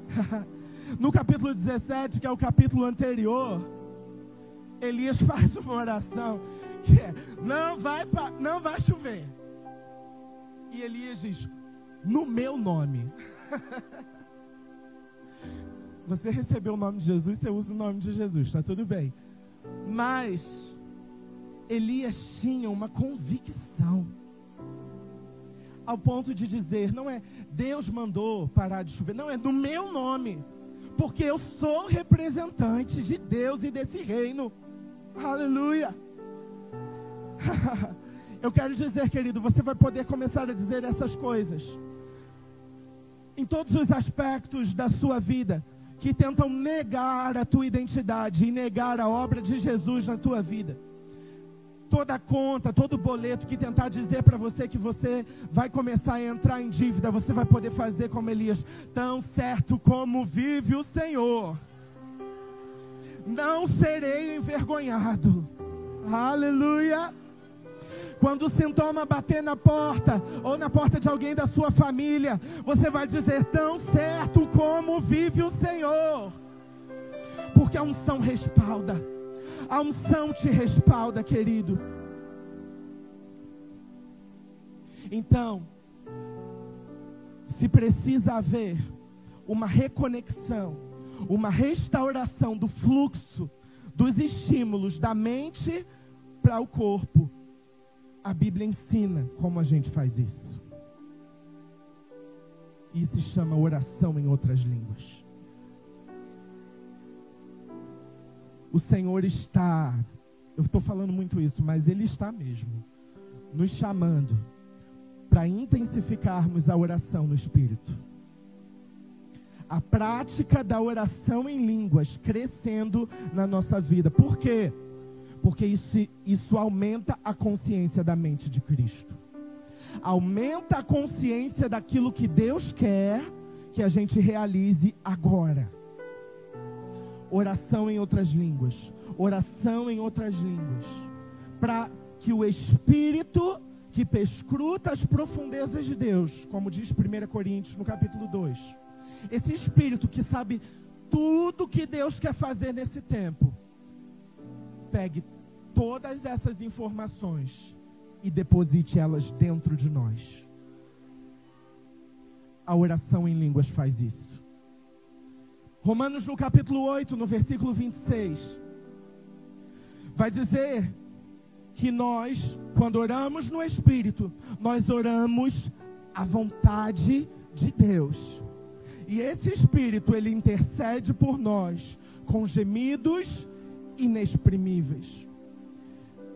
<laughs> No capítulo 17, que é o capítulo anterior, Elias faz uma oração que é: não vai, não vai chover. E Elias diz: no meu nome. <laughs> Você recebeu o nome de Jesus, você usa o nome de Jesus, está tudo bem. Mas Elias tinha uma convicção ao ponto de dizer: não é Deus mandou parar de chover, não é do meu nome porque eu sou representante de Deus e desse reino. Aleluia. <laughs> eu quero dizer, querido, você vai poder começar a dizer essas coisas em todos os aspectos da sua vida que tentam negar a tua identidade e negar a obra de Jesus na tua vida toda conta, todo boleto que tentar dizer para você que você vai começar a entrar em dívida, você vai poder fazer como Elias, tão certo como vive o Senhor. Não serei envergonhado. Aleluia. Quando o sintoma bater na porta, ou na porta de alguém da sua família, você vai dizer: Tão certo como vive o Senhor, porque a unção respalda. A unção te respalda, querido. Então, se precisa haver uma reconexão, uma restauração do fluxo dos estímulos da mente para o corpo, a Bíblia ensina como a gente faz isso. E se chama oração em outras línguas. o Senhor está, eu estou falando muito isso, mas Ele está mesmo, nos chamando para intensificarmos a oração no Espírito. A prática da oração em línguas crescendo na nossa vida. Por quê? Porque isso, isso aumenta a consciência da mente de Cristo. Aumenta a consciência daquilo que Deus quer que a gente realize agora. Oração em outras línguas. Oração em outras línguas. Para que o Espírito que perscruta as profundezas de Deus, como diz 1 Coríntios no capítulo 2. Esse Espírito que sabe tudo que Deus quer fazer nesse tempo. Pegue todas essas informações e deposite elas dentro de nós. A oração em línguas faz isso. Romanos no capítulo 8, no versículo 26, vai dizer que nós, quando oramos no Espírito, nós oramos a vontade de Deus. E esse Espírito, ele intercede por nós com gemidos inexprimíveis.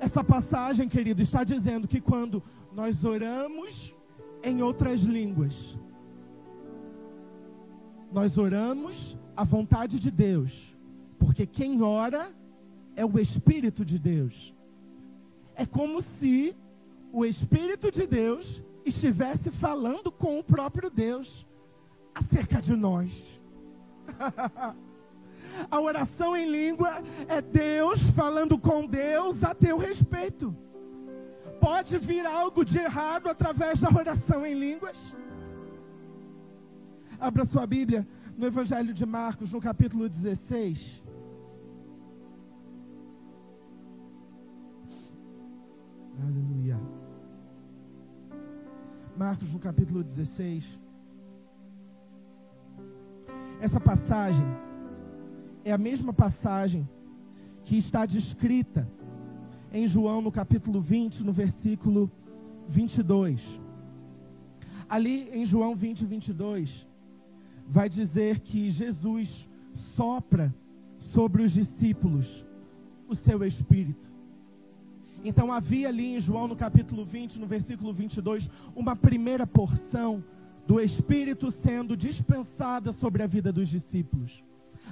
Essa passagem, querido, está dizendo que quando nós oramos em outras línguas, nós oramos a vontade de Deus, porque quem ora é o Espírito de Deus. É como se o Espírito de Deus estivesse falando com o próprio Deus acerca de nós. <laughs> A oração em língua é Deus falando com Deus a teu respeito. Pode vir algo de errado através da oração em línguas? Abra sua Bíblia no Evangelho de Marcos, no capítulo 16. Aleluia. Marcos, no capítulo 16. Essa passagem é a mesma passagem que está descrita em João, no capítulo 20, no versículo 22. Ali em João 20, 22, vai dizer que Jesus sopra sobre os discípulos o seu espírito. Então havia ali em João no capítulo 20, no versículo 22, uma primeira porção do Espírito sendo dispensada sobre a vida dos discípulos.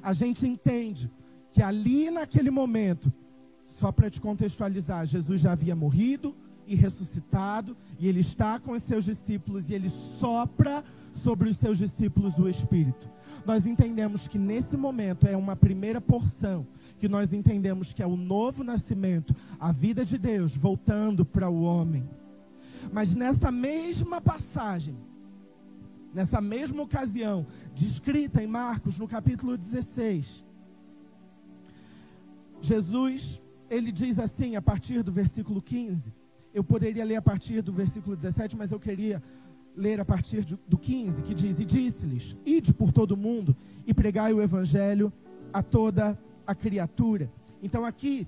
A gente entende que ali naquele momento, só para te contextualizar, Jesus já havia morrido e ressuscitado, e ele está com os seus discípulos e ele sopra sobre os seus discípulos o Espírito. Nós entendemos que nesse momento é uma primeira porção que nós entendemos que é o novo nascimento, a vida de Deus voltando para o homem. Mas nessa mesma passagem, nessa mesma ocasião, descrita em Marcos, no capítulo 16, Jesus, ele diz assim, a partir do versículo 15, eu poderia ler a partir do versículo 17, mas eu queria ler a partir do 15, que diz: E disse-lhes: Ide por todo o mundo e pregai o evangelho a toda a criatura. Então aqui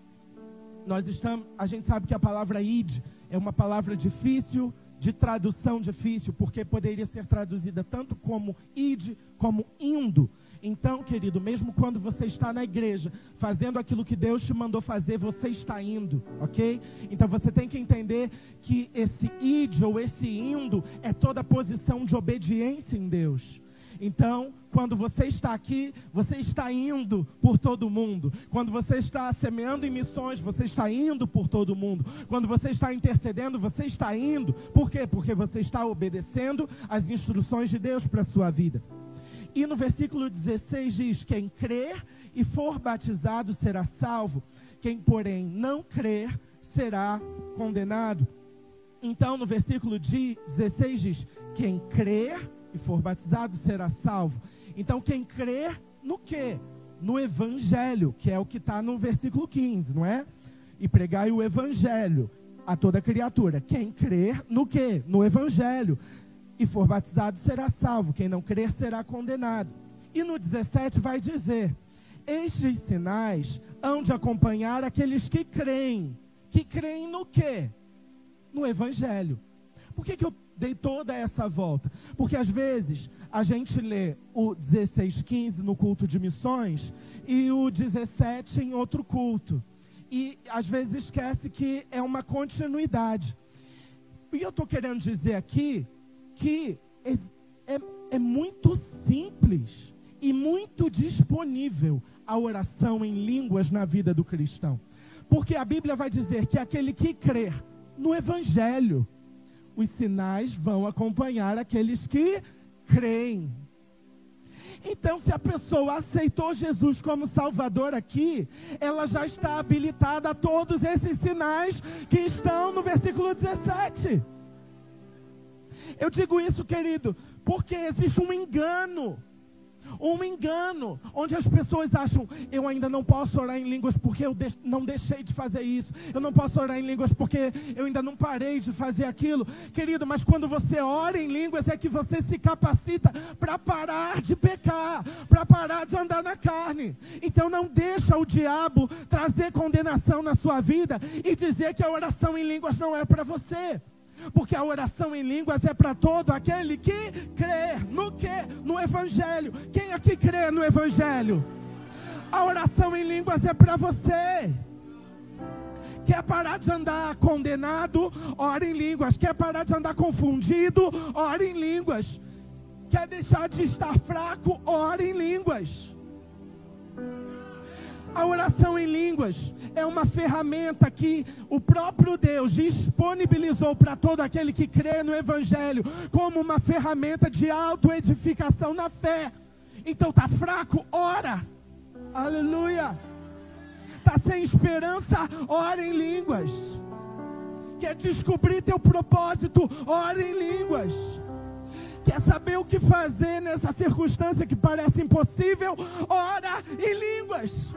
nós estamos, a gente sabe que a palavra id é uma palavra difícil, de tradução difícil, porque poderia ser traduzida tanto como id como indo. Então, querido, mesmo quando você está na igreja, fazendo aquilo que Deus te mandou fazer, você está indo, ok? Então você tem que entender que esse id ou esse indo é toda posição de obediência em Deus. Então, quando você está aqui, você está indo por todo mundo. Quando você está semeando em missões, você está indo por todo mundo. Quando você está intercedendo, você está indo. Por quê? Porque você está obedecendo as instruções de Deus para a sua vida. E no versículo 16 diz: Quem crer e for batizado será salvo, quem, porém, não crer será condenado. Então, no versículo 16 diz: Quem crer e for batizado será salvo. Então, quem crer no quê? No evangelho, que é o que está no versículo 15, não é? E pregai o evangelho a toda criatura. Quem crer no quê? No evangelho. E for batizado será salvo. Quem não crer será condenado. E no 17 vai dizer: Estes sinais hão de acompanhar aqueles que creem. Que creem no quê? No evangelho. Por que, que eu dei toda essa volta? Porque às vezes a gente lê o 16:15 no culto de missões e o 17 em outro culto. E às vezes esquece que é uma continuidade. E eu estou querendo dizer aqui que é, é, é muito simples e muito disponível a oração em línguas na vida do cristão. Porque a Bíblia vai dizer que aquele que crer no Evangelho, os sinais vão acompanhar aqueles que creem. Então, se a pessoa aceitou Jesus como Salvador aqui, ela já está habilitada a todos esses sinais que estão no versículo 17. Eu digo isso, querido, porque existe um engano um engano, onde as pessoas acham, eu ainda não posso orar em línguas porque eu de não deixei de fazer isso, eu não posso orar em línguas porque eu ainda não parei de fazer aquilo. Querido, mas quando você ora em línguas é que você se capacita para parar de pecar, para parar de andar na carne. Então não deixa o diabo trazer condenação na sua vida e dizer que a oração em línguas não é para você. Porque a oração em línguas é para todo aquele que crê. No que? No Evangelho. Quem aqui crê no Evangelho? A oração em línguas é para você. Quer parar de andar condenado? Ora em línguas. Quer parar de andar confundido? Ora em línguas. Quer deixar de estar fraco? Ora em línguas. A oração em línguas é uma ferramenta que o próprio Deus disponibilizou para todo aquele que crê no Evangelho como uma ferramenta de autoedificação na fé. Então tá fraco, ora. Aleluia. Tá sem esperança, ora em línguas. Quer descobrir teu propósito, ora em línguas. Quer saber o que fazer nessa circunstância que parece impossível? Ora em línguas.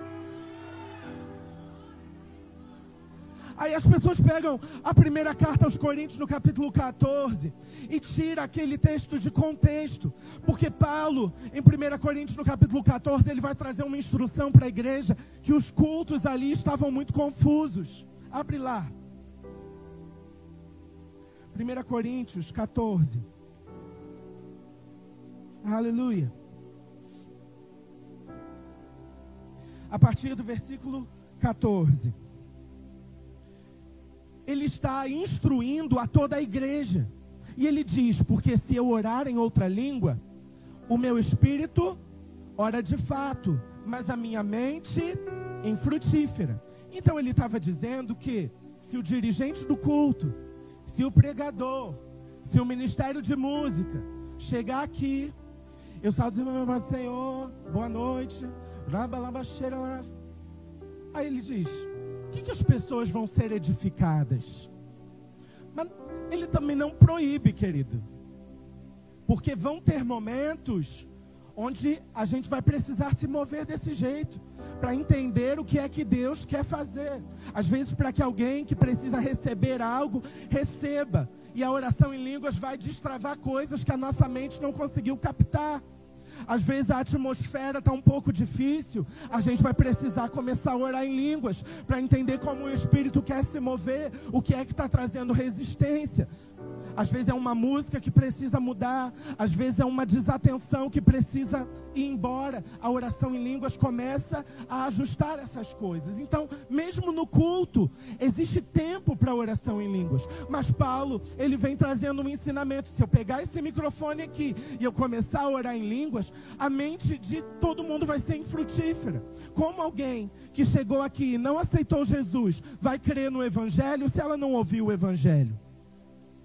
Aí as pessoas pegam a primeira carta aos Coríntios, no capítulo 14, e tira aquele texto de contexto. Porque Paulo, em 1 Coríntios, no capítulo 14, ele vai trazer uma instrução para a igreja que os cultos ali estavam muito confusos. Abre lá. 1 Coríntios 14. Aleluia. A partir do versículo 14 ele está instruindo a toda a igreja. E ele diz: Porque se eu orar em outra língua, o meu espírito ora de fato, mas a minha mente infrutífera. Então ele estava dizendo que se o dirigente do culto, se o pregador, se o ministério de música chegar aqui, eu só dizer, meu Senhor, boa noite, aí ele diz: que, que as pessoas vão ser edificadas? Mas ele também não proíbe, querido. Porque vão ter momentos onde a gente vai precisar se mover desse jeito para entender o que é que Deus quer fazer. Às vezes, para que alguém que precisa receber algo, receba. E a oração em línguas vai destravar coisas que a nossa mente não conseguiu captar. Às vezes a atmosfera está um pouco difícil. A gente vai precisar começar a orar em línguas para entender como o Espírito quer se mover, o que é que está trazendo resistência. Às vezes é uma música que precisa mudar, às vezes é uma desatenção que precisa ir embora. A oração em línguas começa a ajustar essas coisas. Então, mesmo no culto, existe tempo para oração em línguas. Mas Paulo, ele vem trazendo um ensinamento. Se eu pegar esse microfone aqui e eu começar a orar em línguas, a mente de todo mundo vai ser infrutífera. Como alguém que chegou aqui e não aceitou Jesus vai crer no evangelho se ela não ouviu o evangelho?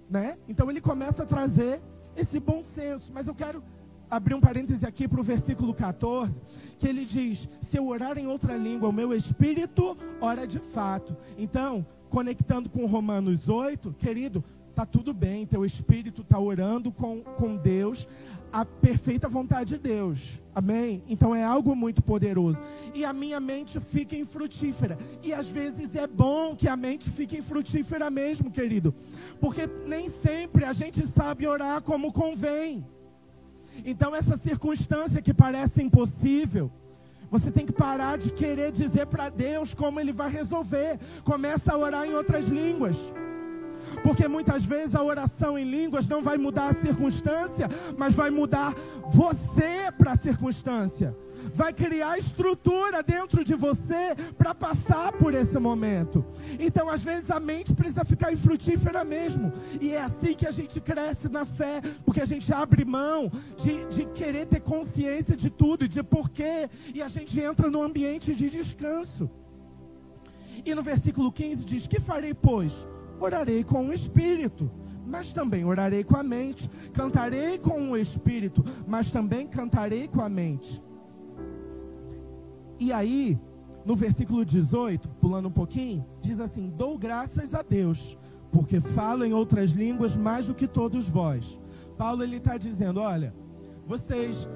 Né? Então ele começa a trazer esse bom senso. Mas eu quero abrir um parêntese aqui para o versículo 14, que ele diz: Se eu orar em outra língua, o meu espírito ora de fato. Então, conectando com Romanos 8, querido, tá tudo bem, teu espírito está orando com, com Deus, a perfeita vontade de Deus. Amém? Então é algo muito poderoso. E a minha mente fica infrutífera. E às vezes é bom que a mente fique infrutífera mesmo, querido. Porque nem sempre a gente sabe orar como convém. Então essa circunstância que parece impossível, você tem que parar de querer dizer para Deus como ele vai resolver. Começa a orar em outras línguas. Porque muitas vezes a oração em línguas não vai mudar a circunstância, mas vai mudar você para a circunstância. Vai criar estrutura dentro de você para passar por esse momento. Então, às vezes, a mente precisa ficar infrutífera mesmo. E é assim que a gente cresce na fé, porque a gente abre mão de, de querer ter consciência de tudo e de porquê. E a gente entra no ambiente de descanso. E no versículo 15 diz: Que farei, pois? Orarei com o espírito, mas também orarei com a mente. Cantarei com o espírito, mas também cantarei com a mente. E aí, no versículo 18, pulando um pouquinho, diz assim: Dou graças a Deus, porque falo em outras línguas mais do que todos vós. Paulo ele está dizendo: Olha, vocês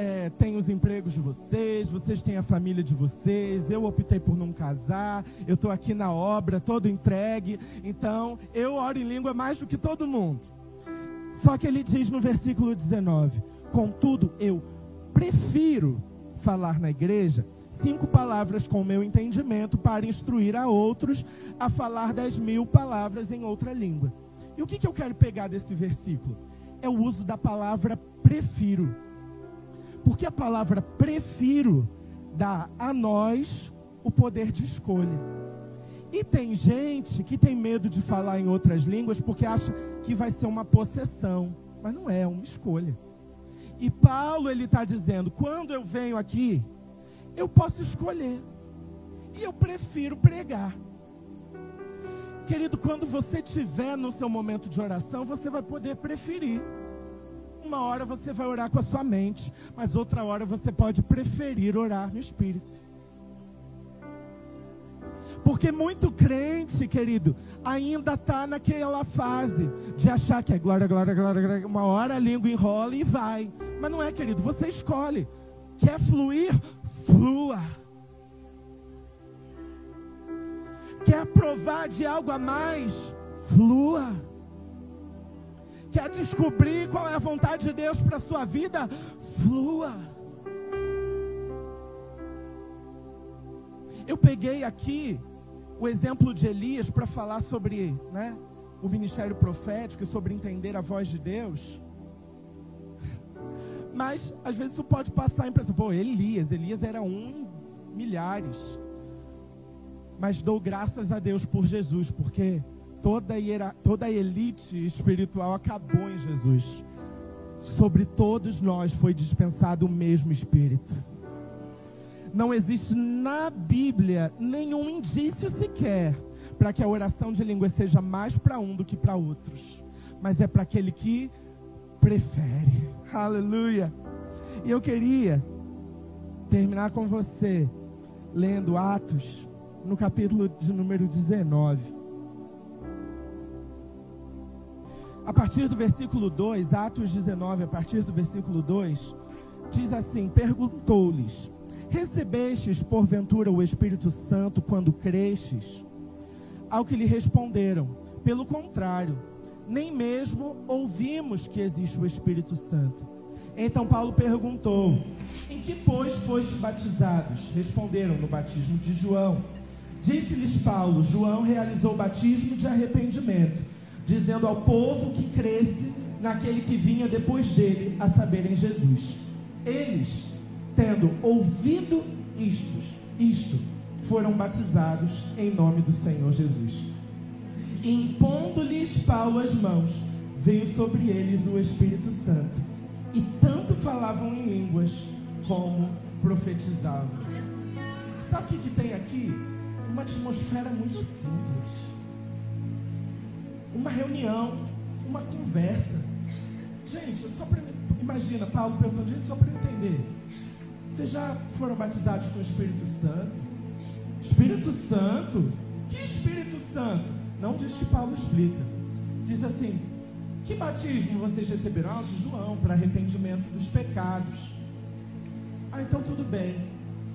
é, têm os empregos de vocês, vocês têm a família de vocês, eu optei por não casar, eu estou aqui na obra, todo entregue, então eu oro em língua mais do que todo mundo. Só que ele diz no versículo 19: Contudo, eu prefiro falar na igreja cinco palavras com o meu entendimento para instruir a outros a falar dez mil palavras em outra língua. E o que, que eu quero pegar desse versículo? É o uso da palavra prefiro. Porque a palavra prefiro dá a nós o poder de escolha. E tem gente que tem medo de falar em outras línguas porque acha que vai ser uma possessão. Mas não é, é uma escolha. E Paulo ele está dizendo: quando eu venho aqui, eu posso escolher. E eu prefiro pregar. Querido, quando você estiver no seu momento de oração, você vai poder preferir. Uma hora você vai orar com a sua mente, mas outra hora você pode preferir orar no Espírito. Porque muito crente, querido, ainda está naquela fase de achar que é glória, glória, glória, glória. Uma hora a língua enrola e vai. Mas não é, querido, você escolhe. Quer fluir? Flua. Quer provar de algo a mais? Flua. Quer descobrir qual é a vontade de Deus para a sua vida? Flua. Eu peguei aqui o exemplo de Elias para falar sobre né, o ministério profético e sobre entender a voz de Deus. Mas às vezes isso pode passar a impressão, pô, Elias, Elias era um milhares. Mas dou graças a Deus por Jesus, porque toda, a, toda elite espiritual acabou em Jesus. Sobre todos nós foi dispensado o mesmo Espírito. Não existe na Bíblia nenhum indício sequer para que a oração de língua seja mais para um do que para outros, mas é para aquele que prefere. Aleluia. E eu queria terminar com você lendo Atos no capítulo de número 19. A partir do versículo 2, Atos 19, a partir do versículo 2, diz assim: Perguntou-lhes: Recebestes porventura o Espírito Santo quando crestes? Ao que lhe responderam: Pelo contrário, nem mesmo ouvimos que existe o Espírito Santo. Então Paulo perguntou: Em que, pois, foste batizados? Responderam: No batismo de João. Disse-lhes Paulo: João realizou o batismo de arrependimento, dizendo ao povo que cresce naquele que vinha depois dele, a saber, em Jesus. Eles, tendo ouvido isto, isto, foram batizados em nome do Senhor Jesus. Impondo-lhes Paulo as mãos, veio sobre eles o Espírito Santo, e tanto falavam em línguas como profetizavam. Sabe o que, que tem aqui? Uma atmosfera muito simples. Uma reunião, uma conversa. Gente, só para imagina Paulo perguntando, gente, só para entender. Vocês já foram batizados com o Espírito Santo? Espírito Santo? Que Espírito Santo? Não diz que Paulo explica. Diz assim: Que batismo vocês receberam? Ah, de João, para arrependimento dos pecados. Ah, então tudo bem.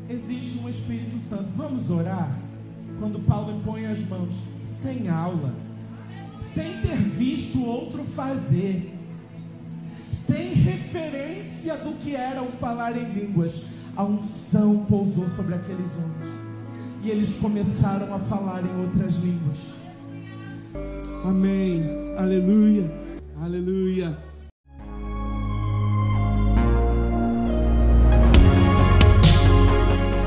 Existe um Espírito Santo. Vamos orar? Quando Paulo impõe as mãos, sem aula, sem ter visto outro fazer, sem referência do que era o falar em línguas, a unção pousou sobre aqueles homens. E eles começaram a falar em outras línguas.
Amém. Aleluia. Aleluia.